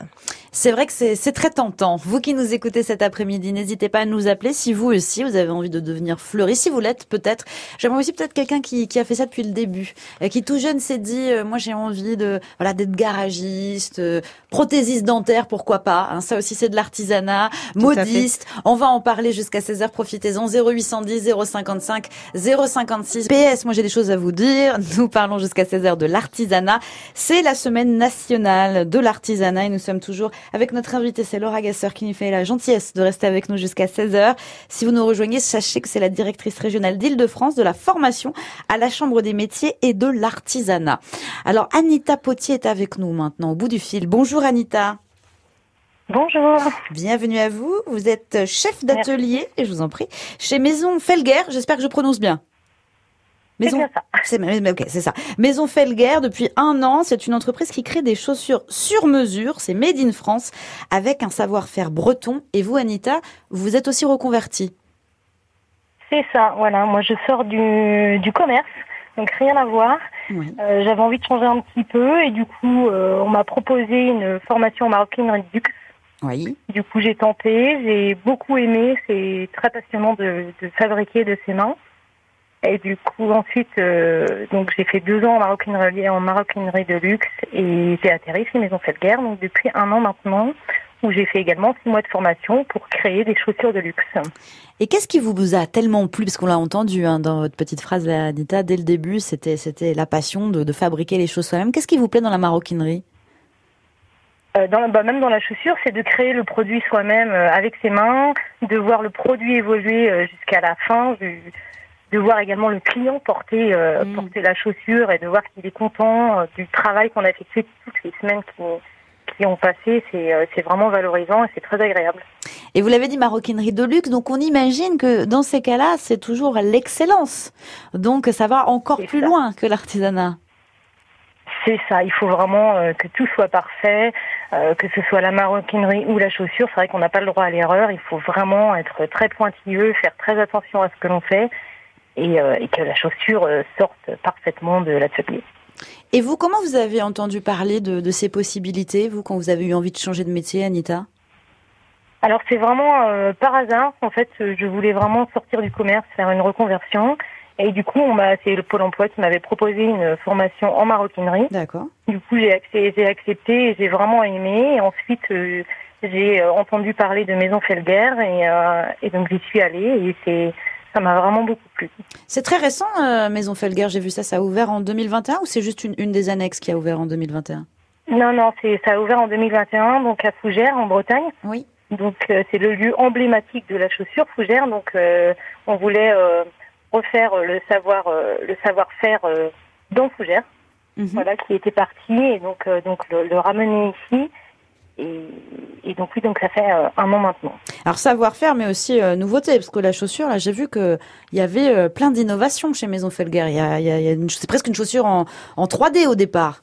S2: C'est vrai que c'est très tentant. Vous qui nous écoutez cet après-midi, n'hésitez pas à nous appeler si vous aussi vous avez envie de devenir fleuriste. Si vous l'êtes, peut-être. J'aimerais aussi peut-être quelqu'un qui, qui a fait ça depuis le début, qui tout jeune s'est dit, moi j'ai envie de voilà d'être garagiste, prothésiste dentaire, pourquoi pas. Hein, ça aussi c'est de l'artisanat modiste. On va en parler jusqu'à 16h. Profitez-en. 0810 055 056. PS, moi j'ai des choses à vous dire. Nous parlons jusqu'à 16h de l'artisanat. C'est la semaine nationale de l'artisanat et nous sommes toujours avec notre invité, c'est Laura Gasseur qui nous fait la gentillesse de rester avec nous jusqu'à 16h. Si vous nous rejoignez, sachez que c'est la directrice régionale d'Île-de-France de la formation à la Chambre des métiers et de l'artisanat. Alors Anita Potier est avec nous maintenant au bout du fil. Bonjour Anita.
S6: Bonjour.
S2: Bienvenue à vous. Vous êtes chef d'atelier, et je vous en prie, chez Maison Felguer. J'espère que je prononce bien.
S6: Maison,
S2: c'est ok, c'est ça. Maison Felguer depuis un an, c'est une entreprise qui crée des chaussures sur mesure. C'est made in France avec un savoir-faire breton. Et vous, Anita, vous êtes aussi reconvertie.
S6: C'est ça. Voilà, moi je sors du, du commerce, donc rien à voir. Euh, j'avais envie de changer un petit peu et du coup, euh, on m'a proposé une formation en maroquinerie luxe
S2: oui.
S6: Du coup, j'ai tenté, j'ai beaucoup aimé, c'est très passionnant de, de, fabriquer de ses mains. Et du coup, ensuite, euh, donc j'ai fait deux ans en maroquinerie, en maroquinerie de luxe et j'ai atterri chez Maison Felguerre, donc depuis un an maintenant, où j'ai fait également six mois de formation pour créer des chaussures de luxe.
S2: Et qu'est-ce qui vous a tellement plu, parce qu'on l'a entendu hein, dans votre petite phrase, Anita, dès le début, c'était c'était la passion de, de fabriquer les choses soi-même. Qu'est-ce qui vous plaît dans la maroquinerie?
S6: Euh, dans, bah, même dans la chaussure, c'est de créer le produit soi-même euh, avec ses mains, de voir le produit évoluer euh, jusqu'à la fin, de, de, voir également le client porter, mm. porter la chaussure et de voir qu'il est content du travail qu'on a effectué toutes les semaines qui, qui ont passé. C'est vraiment valorisant et c'est très agréable.
S2: Et vous l'avez dit, maroquinerie de luxe, donc on imagine que dans ces cas-là, c'est toujours l'excellence. Donc ça va encore plus loin que l'artisanat.
S6: C'est ça, il faut vraiment euh, que tout soit parfait, euh, que ce soit la maroquinerie ou la chaussure. C'est vrai qu'on n'a pas le droit à l'erreur, il faut vraiment être très pointilleux, faire très attention à ce que l'on fait et, euh, et, que la chaussure sorte parfaitement de l'atelier.
S2: Et vous, comment vous avez entendu parler de, de, ces possibilités, vous, quand vous avez eu envie de changer de métier, Anita?
S6: Alors c'est vraiment par hasard. En fait, je voulais vraiment sortir du commerce, faire une reconversion. Et du coup, on m'a, c'est le Pôle emploi qui m'avait proposé une formation en maroquinerie.
S2: D'accord.
S6: Du coup, j'ai, accepté et j'ai vraiment aimé. Et ensuite, euh, j'ai euh, entendu parler de Maison Felguer et, euh, et donc j'y suis allée et c'est, ça m'a vraiment beaucoup plu.
S2: C'est très récent, Maison Felguer. J'ai vu ça, ça a ouvert en 2021 ou c'est juste une, une des annexes qui a ouvert en 2021
S6: Non, non, c'est, ça a ouvert en 2021, donc à Fougères, en Bretagne.
S2: Oui.
S6: Donc c'est le lieu emblématique de la chaussure, Fougères. Donc on voulait refaire euh, le savoir euh, le savoir-faire euh, dans Fougères, mhm. voilà, qui était parti et donc donc le, ramener ici. Et, et, donc oui, donc ça fait un an maintenant.
S2: Alors savoir-faire, mais aussi nouveauté, parce que la chaussure, là, j'ai vu que il y avait plein d'innovations chez Maison Felguer. Il y a, il y a, c'est presque une chaussure en, en 3D au départ.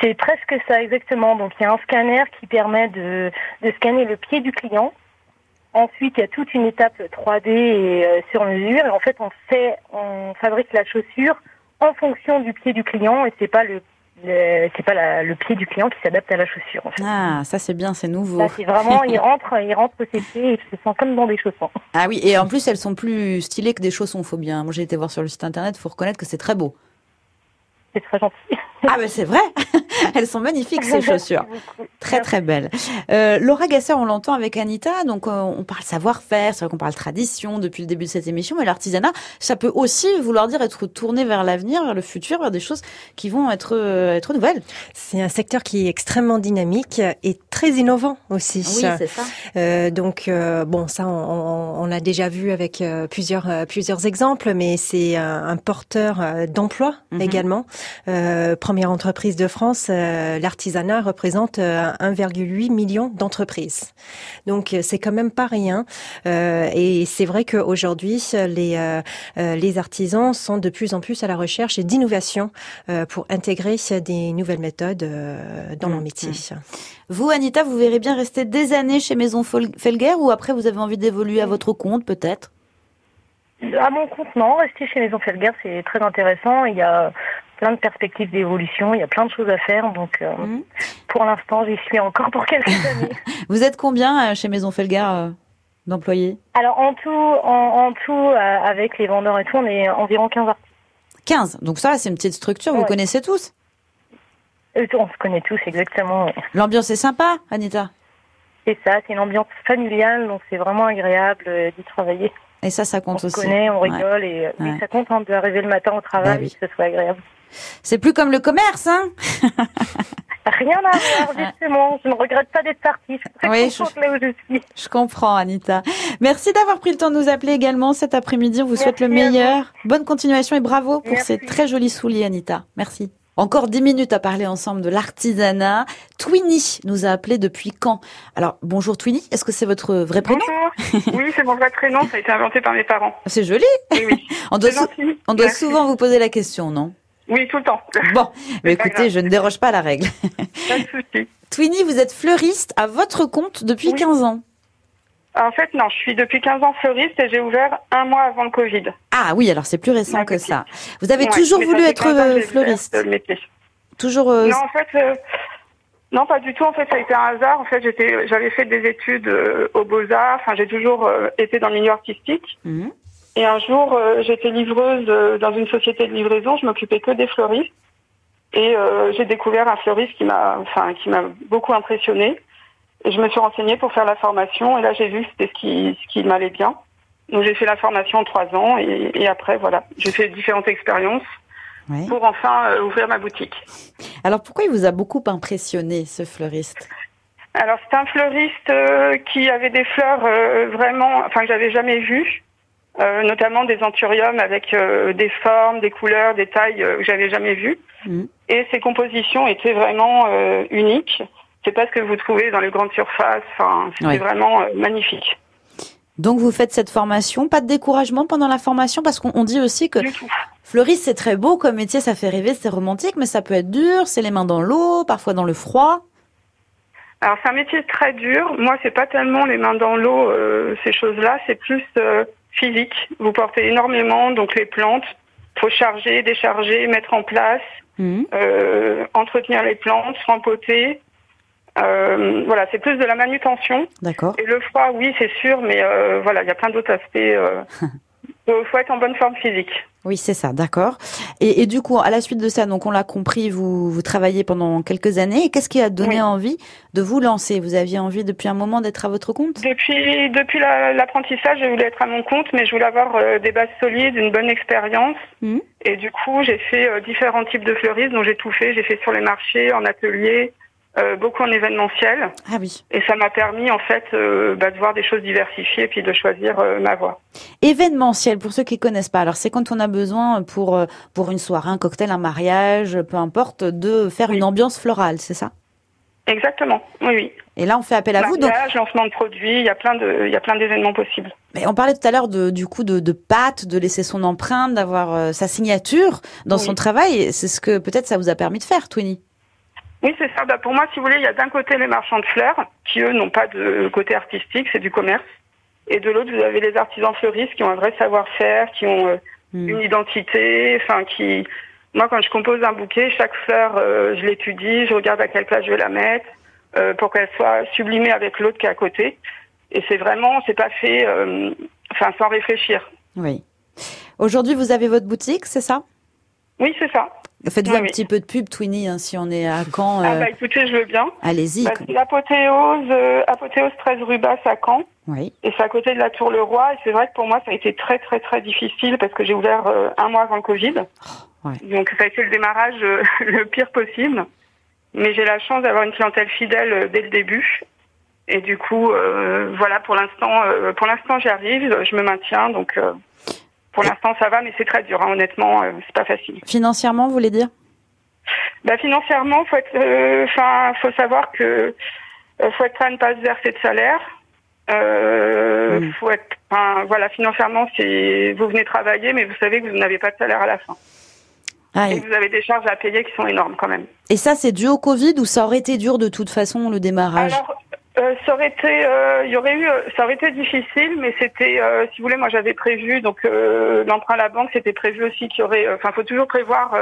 S6: C'est presque ça, exactement. Donc il y a un scanner qui permet de, de scanner le pied du client Ensuite, il y a toute une étape 3D et euh, sur mesure. Et en fait, on fait, on fabrique la chaussure en fonction du pied du client et c'est pas le, c'est pas le pied du client qui s'adapte à la chaussure.
S2: Ah, ça c'est bien, c'est nouveau.
S6: c'est vraiment, il rentre, il rentre ses pieds et se sent comme dans des chaussons.
S2: Ah oui, et en plus elles sont plus stylées que des chaussons, faut bien. Moi j'ai été voir sur le site internet, faut reconnaître que c'est très beau.
S6: C'est très gentil.
S2: Ah ben c'est vrai, elles sont magnifiques ces chaussures, très très belles. Euh, Laura Gasser, on l'entend avec Anita, donc euh, on parle savoir-faire, c'est vrai qu'on parle tradition depuis le début de cette émission, mais l'artisanat, ça peut aussi vouloir dire être tourné vers l'avenir, vers le futur, vers des choses qui vont être euh, être nouvelles.
S3: C'est un secteur qui est extrêmement dynamique et très innovant aussi.
S2: Oui, c'est ça.
S3: Euh, donc bon, ça on, on l'a déjà vu avec plusieurs plusieurs exemples, mais c'est un, porteur d'emploi mhm. également première entreprise de France, l'artisanat représente 1,8 euh, million d'entreprises. Donc euh, c'est quand même pas rien. et c'est vrai qu'aujourd'hui, les, les artisans sont de plus en plus à la recherche d'innovation pour intégrer des nouvelles méthodes dans leur mmh, métier. Mmh.
S2: Vous, Anita, vous verrez bien rester des années chez Maison Felger ou après vous avez envie d'évoluer à votre compte peut-être?
S6: À mon compte, non. Rester chez Maison Felger, c'est très intéressant. Il y a plein de perspectives d'évolution, il y a plein de choses à faire. Donc, euh, mhm. pour l'instant, j'y suis encore pour quelques années.
S2: Vous êtes combien euh, chez Maison Felgar euh, d'employés?
S6: Alors, en tout, en, tout avec les vendeurs et tout, on est environ 15 artistes.
S2: 15 Donc ça, c'est une petite structure, vous connaissez tous?
S6: On se connaît tous, exactement.
S2: L'ambiance est sympa, Anita?
S6: C'est ça, c'est une ambiance familiale, donc c'est vraiment agréable d'y travailler.
S2: Et ça, ça compte aussi.
S6: On se connaît, on rigole et ça compte hein, d'arriver le matin au travail bah que ce soit agréable.
S2: C'est plus comme le commerce, hein
S6: Rien à voir, justement. Je ne regrette pas d'être partie. Je oui, je, là où je suis.
S2: Je comprends, Anita. Merci d'avoir pris le temps de nous appeler également cet après-midi. On vous souhaite le meilleur. Bonne continuation et bravo pour ces très jolis souliers, Anita. Merci. Encore dix minutes à parler ensemble de l'artisanat. Twinny nous a appelé depuis quand? Alors, bonjour Twinny, est-ce que c'est votre vrai prénom?
S7: Bonjour. Oui, c'est mon vrai prénom, ça a été inventé par mes parents.
S2: C'est joli. Oui, on doit, on doit souvent vous poser la question, non?
S7: Oui, tout le temps.
S2: Bon, mais écoutez, je ne déroge pas à la règle.
S7: Pas de souci.
S2: Twinny, vous êtes fleuriste à votre compte depuis 15 ans.
S7: En fait, non, je suis depuis 15 ans fleuriste et j'ai ouvert un mois avant le Covid.
S2: Ah oui, alors c'est plus récent que ça. Vous avez toujours voulu être euh, fleuriste Toujours
S7: euh, Non, en fait, euh, non, pas du tout. En fait, ça a été un hasard. En fait, j'étais, j'avais fait des études aux Beaux-Arts. Enfin, j'ai toujours été dans le milieu artistique. Mhm. Et un jour, euh, j'étais livreuse euh, dans une société de livraison. Je m'occupais que des fleuristes. Et euh, j'ai découvert un fleuriste qui m'a, enfin, qui m'a beaucoup impressionnée. Et je me suis renseignée pour faire la formation. Et là, j'ai vu que c'était ce qui, ce qui m'allait bien. Donc, j'ai fait la formation en trois ans. Et, et après, voilà, j'ai fait différentes expériences. pour enfin ouvrir ma boutique.
S2: Alors pourquoi il vous a beaucoup impressionné ce fleuriste?
S7: Alors c'est un fleuriste qui avait des fleurs vraiment, enfin que j'avais jamais vues. Euh, notamment des anthuriums avec euh, des formes, des couleurs, des tailles euh, que j'avais jamais vues. Mm. Et ces compositions étaient vraiment uniques. C'est pas ce que vous trouvez dans les grandes surfaces. Enfin, c'était vraiment magnifique.
S2: Donc vous faites cette formation, pas de découragement pendant la formation? Parce qu'on dit aussi que fleuriste c'est très beau comme métier, ça fait rêver, c'est romantique, mais ça peut être dur, c'est les mains dans l'eau, parfois dans le froid.
S7: Alors c'est un métier très dur. Moi c'est pas tellement les mains dans l'eau ces choses-là, c'est plus physique. Vous portez énormément, donc les plantes. faut charger, décharger, mettre en place, mmh. euh, entretenir les plantes, rempoter. Euh, voilà, c'est plus de la manutention.
S2: D'accord.
S7: Et le froid, oui, c'est sûr, mais euh, voilà, il y a plein d'autres aspects. Il faut être en bonne forme physique.
S2: Oui, c'est ça, d'accord. Et, et, du coup, à la suite de ça, donc on l'a compris, vous, vous travaillez pendant quelques années. Qu'est-ce qui a donné envie de vous lancer? Vous aviez envie depuis un moment d'être à votre compte?
S7: Depuis, depuis l'apprentissage, je voulais être à mon compte, mais je voulais avoir euh, des bases solides, une bonne expérience. Mmh. Et du coup, j'ai fait euh, différents types de fleuristes, donc j'ai tout fait. J'ai fait sur les marchés, en atelier, euh, beaucoup en événementiel.
S2: Ah oui.
S7: Et ça m'a permis en fait euh, bah, de voir des choses diversifiées et puis de choisir euh, ma voie.
S2: Événementiel, pour ceux qui connaissent pas, alors c'est quand on a besoin pour pour une soirée, un cocktail, un mariage, peu importe, de faire une ambiance florale, c'est ça?
S7: Exactement, oui, oui.
S2: Et là, on fait appel à vous. Donc,
S7: lancement de produits, il y a plein de, il y a plein d'événements possibles.
S2: Mais on parlait tout à l'heure de, du coup, de, de pâte, de laisser son empreinte, d'avoir sa signature dans son travail. C'est ce que peut-être ça vous a permis de faire, Twinny.
S7: Oui, c'est ça. Bah, pour moi, si vous voulez, il y a d'un côté les marchands de fleurs, qui eux n'ont pas de côté artistique, c'est du commerce. Et de l'autre, vous avez les artisans fleuristes qui ont un vrai savoir-faire, qui ont euh, hmm. une identité, enfin qui. Moi, quand je compose un bouquet, chaque fleur, euh, je l'étudie, je regarde à quelle place je vais la mettre, euh, pour qu'elle soit sublimée avec l'autre qui est à côté. Et c'est vraiment, c'est pas fait, enfin, sans réfléchir.
S2: Oui. Aujourd'hui, vous avez votre boutique, c'est ça?
S7: Oui, c'est ça.
S2: Faites-vous un petit peu de pub, Twinny, hein, si on est à Caen.
S7: Ah bah écoutez, je veux bien.
S2: Allez-y. Bah,
S7: L'apothéose, apothéose 13 rue Basse à Caen. Oui. Et c'est à côté de la Tour Le Roi. Et c'est vrai que pour moi, ça a été très très très difficile parce que j'ai ouvert un mois avant le Covid. Oh, Donc ça a été le démarrage le pire possible. Mais j'ai la chance d'avoir une clientèle fidèle dès le début. Et du coup, euh, voilà, pour l'instant, euh, pour l'instant, j'y arrive, je me maintiens, donc euh, pour l'instant, ça va, mais c'est très dur, hein, honnêtement, c'est pas facile.
S2: Financièrement, vous voulez dire?
S7: Bah financièrement, faut être, enfin, faut savoir que faut être prêt à ne pas se verser de salaire. Euh, faut être, enfin, voilà, financièrement, c'est vous venez travailler, mais vous savez que vous n'avez pas de salaire à la fin. Ah, et vous avez des charges à payer qui sont énormes quand même.
S2: Et ça, c'est dû au Covid ou ça aurait été dur de toute façon le démarrage?
S7: Euh, ça aurait été, euh, il y aurait eu, ça aurait été difficile, mais c'était, euh, si vous voulez, moi j'avais prévu donc l'emprunt à la banque, c'était prévu aussi qu'il y aurait, enfin, faut toujours prévoir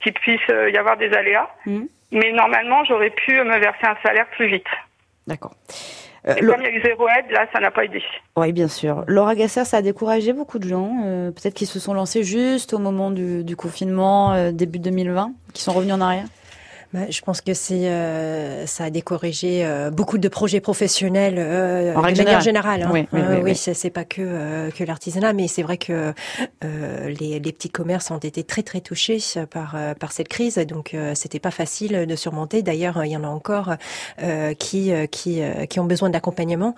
S7: qu'il puisse y avoir des aléas, mmh. mais normalement j'aurais pu me verser un salaire plus vite.
S2: D'accord.
S7: Et comme il y a eu zéro aide, là, ça n'a pas aidé.
S2: Oui, bien sûr. Laura Gasser, ça a découragé beaucoup de gens. Peut-être qu'ils se sont lancés juste au moment du, du confinement, début 2020, qui sont revenus en arrière?
S3: Je pense que c'est euh, ça a décorrigé euh, beaucoup de projets professionnels euh,
S2: en
S3: de
S2: manière
S3: générale. Hein. Oui, oui, oui, oui. c'est pas que euh, que l'artisanat, mais c'est vrai que les, les, petits commerces ont été très très touchés par par cette crise, donc c'était pas facile de surmonter. D'ailleurs, il y en a encore qui qui qui ont besoin d'accompagnement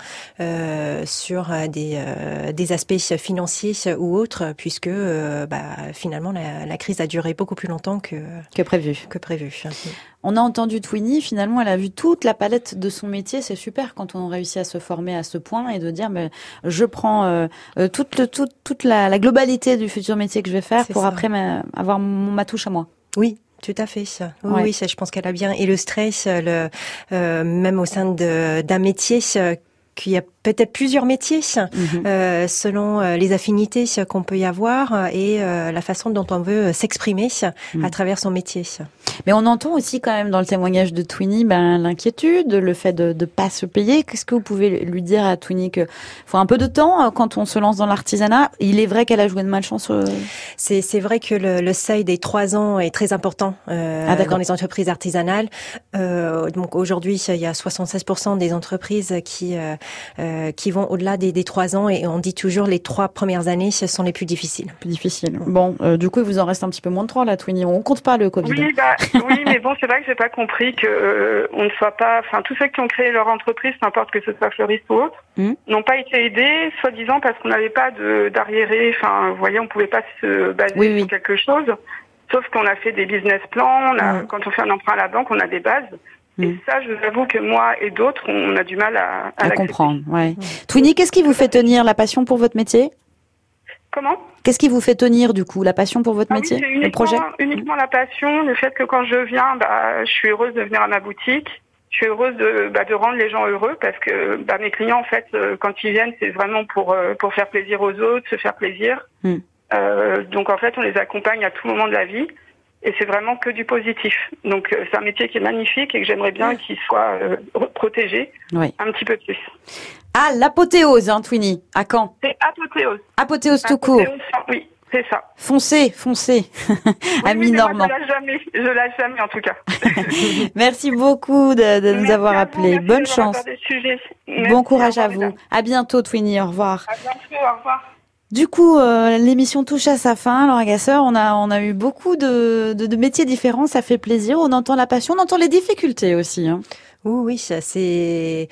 S3: sur des des aspects financiers ou autres, puisque bah, finalement la, la, crise a duré beaucoup plus longtemps que
S2: que prévu.
S3: Que prévu.
S2: On a entendu Twinny, finalement, elle a vu toute la palette de son métier. C'est super quand on réussit à se former à ce point et de dire, mais je prends euh, euh, toute, le, toute, toute la, globalité du futur métier que je vais faire pour après avoir ma touche à moi.
S3: Oui, tout à fait. Oui, oui ça, je pense qu'elle a bien illustré le, euh, même au sein d'un métier qu'il y a peut-être plusieurs métiers mhm. euh, selon euh, les affinités qu'on peut y avoir et euh, la façon dont on veut s'exprimer mhm. à travers son métier.
S2: Mais on entend aussi quand même dans le témoignage de Twinny ben, l'inquiétude, le fait de ne pas se payer. Qu'est-ce que vous pouvez lui dire à Twinny que faut un peu de temps quand on se lance dans l'artisanat? Il est vrai qu'elle a joué de malchance.
S3: C'est vrai que le, le, seuil des trois ans est très important ah, dans les entreprises artisanales. donc aujourd'hui, il y a 76% des entreprises qui euh, qui vont au-delà des, trois ans et on dit toujours les trois premières années ce sont les plus difficiles.
S2: Plus difficiles. Bon, euh, du coup, il vous en reste un petit peu moins de trois là, Twinny. On compte pas le Covid.
S7: Oui, bah, oui mais bon, c'est vrai que j'ai pas compris que euh, on ne soit pas, enfin, tous ceux qui ont créé leur entreprise, peu importe que ce soit fleuriste ou autre, hmm. n'ont pas été aidés, soi-disant parce qu'on n'avait pas d'arriéré. Enfin, vous voyez, on pouvait pas se baser sur quelque chose. Sauf qu'on a fait des business plans, hmm. quand on fait un emprunt à la banque, on a des bases. Et mm. ça, je vous avoue que moi et d'autres, on a du mal à,
S2: à, comprendre. Ouais. Mm. Twinny, qu'est-ce qui vous fait tenir la passion pour votre métier?
S7: Comment?
S2: Qu'est-ce qui vous fait tenir du coup la passion pour votre
S7: ah
S2: métier,
S7: oui, uniquement, le projet? Uniquement la passion, le fait que quand je viens, bah, je suis heureuse de venir à ma boutique. Je suis heureuse de, bah, de rendre les gens heureux parce que bah, mes clients, en fait, euh, quand ils viennent, c'est vraiment pour euh, pour faire plaisir aux autres, se faire plaisir. Mm. Euh, donc en fait, on les accompagne à tout moment de la vie et c'est vraiment que du positif. Donc euh, c'est un métier qui est magnifique et que j'aimerais bien qu'il soit euh, protégé un petit peu plus.
S2: Ah, l'apothéose, hein, Twinny, à quand?
S7: C'est apothéose.
S2: Apothéose tout court.
S7: Oui, c'est ça.
S2: Foncez, foncez, ami Normand.
S7: je lâche jamais, je lâche jamais en tout cas.
S2: Merci beaucoup de, nous avoir appelés. Bonne chance. bon courage à vous. À bientôt, Twinny. Au revoir.
S7: À bientôt. Au revoir.
S2: Du coup, euh, l'émission touche à sa fin. Alors, Agasseur, on a, on a eu beaucoup de, de, métiers différents. Ça fait plaisir. On entend la passion, on entend les difficultés aussi. Hein.
S3: Oui, oui, ça c'est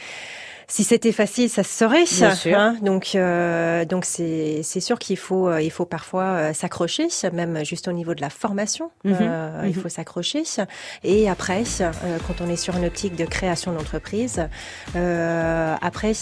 S3: si c'était facile, ça se serait. Hein donc, euh, donc c'est c'est sûr qu'il faut euh, il faut parfois euh, s'accrocher, même juste au niveau de la formation, mhm. euh, il mhm. faut s'accrocher. Et après, quand on est sur une optique de création d'entreprise, après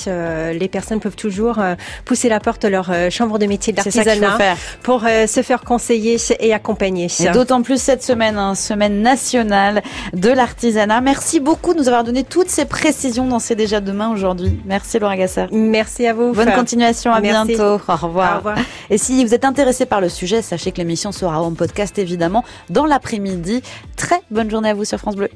S3: les personnes peuvent toujours pousser la porte de leur chambre de métier d'artisanat pour se faire conseiller et accompagner.
S2: D'autant plus cette semaine, hein, semaine nationale de l'artisanat. Merci beaucoup de nous avoir donné toutes ces précisions dans C'est déjà demain aujourd'hui. Merci Laura Gasser.
S3: Merci à vous.
S2: Bonne continuation, à bientôt. Au revoir. Au revoir. Et si vous êtes intéressé par le sujet, sachez que l'émission sera en podcast évidemment dans l'après-midi. Très bonne journée à vous sur France Bleu.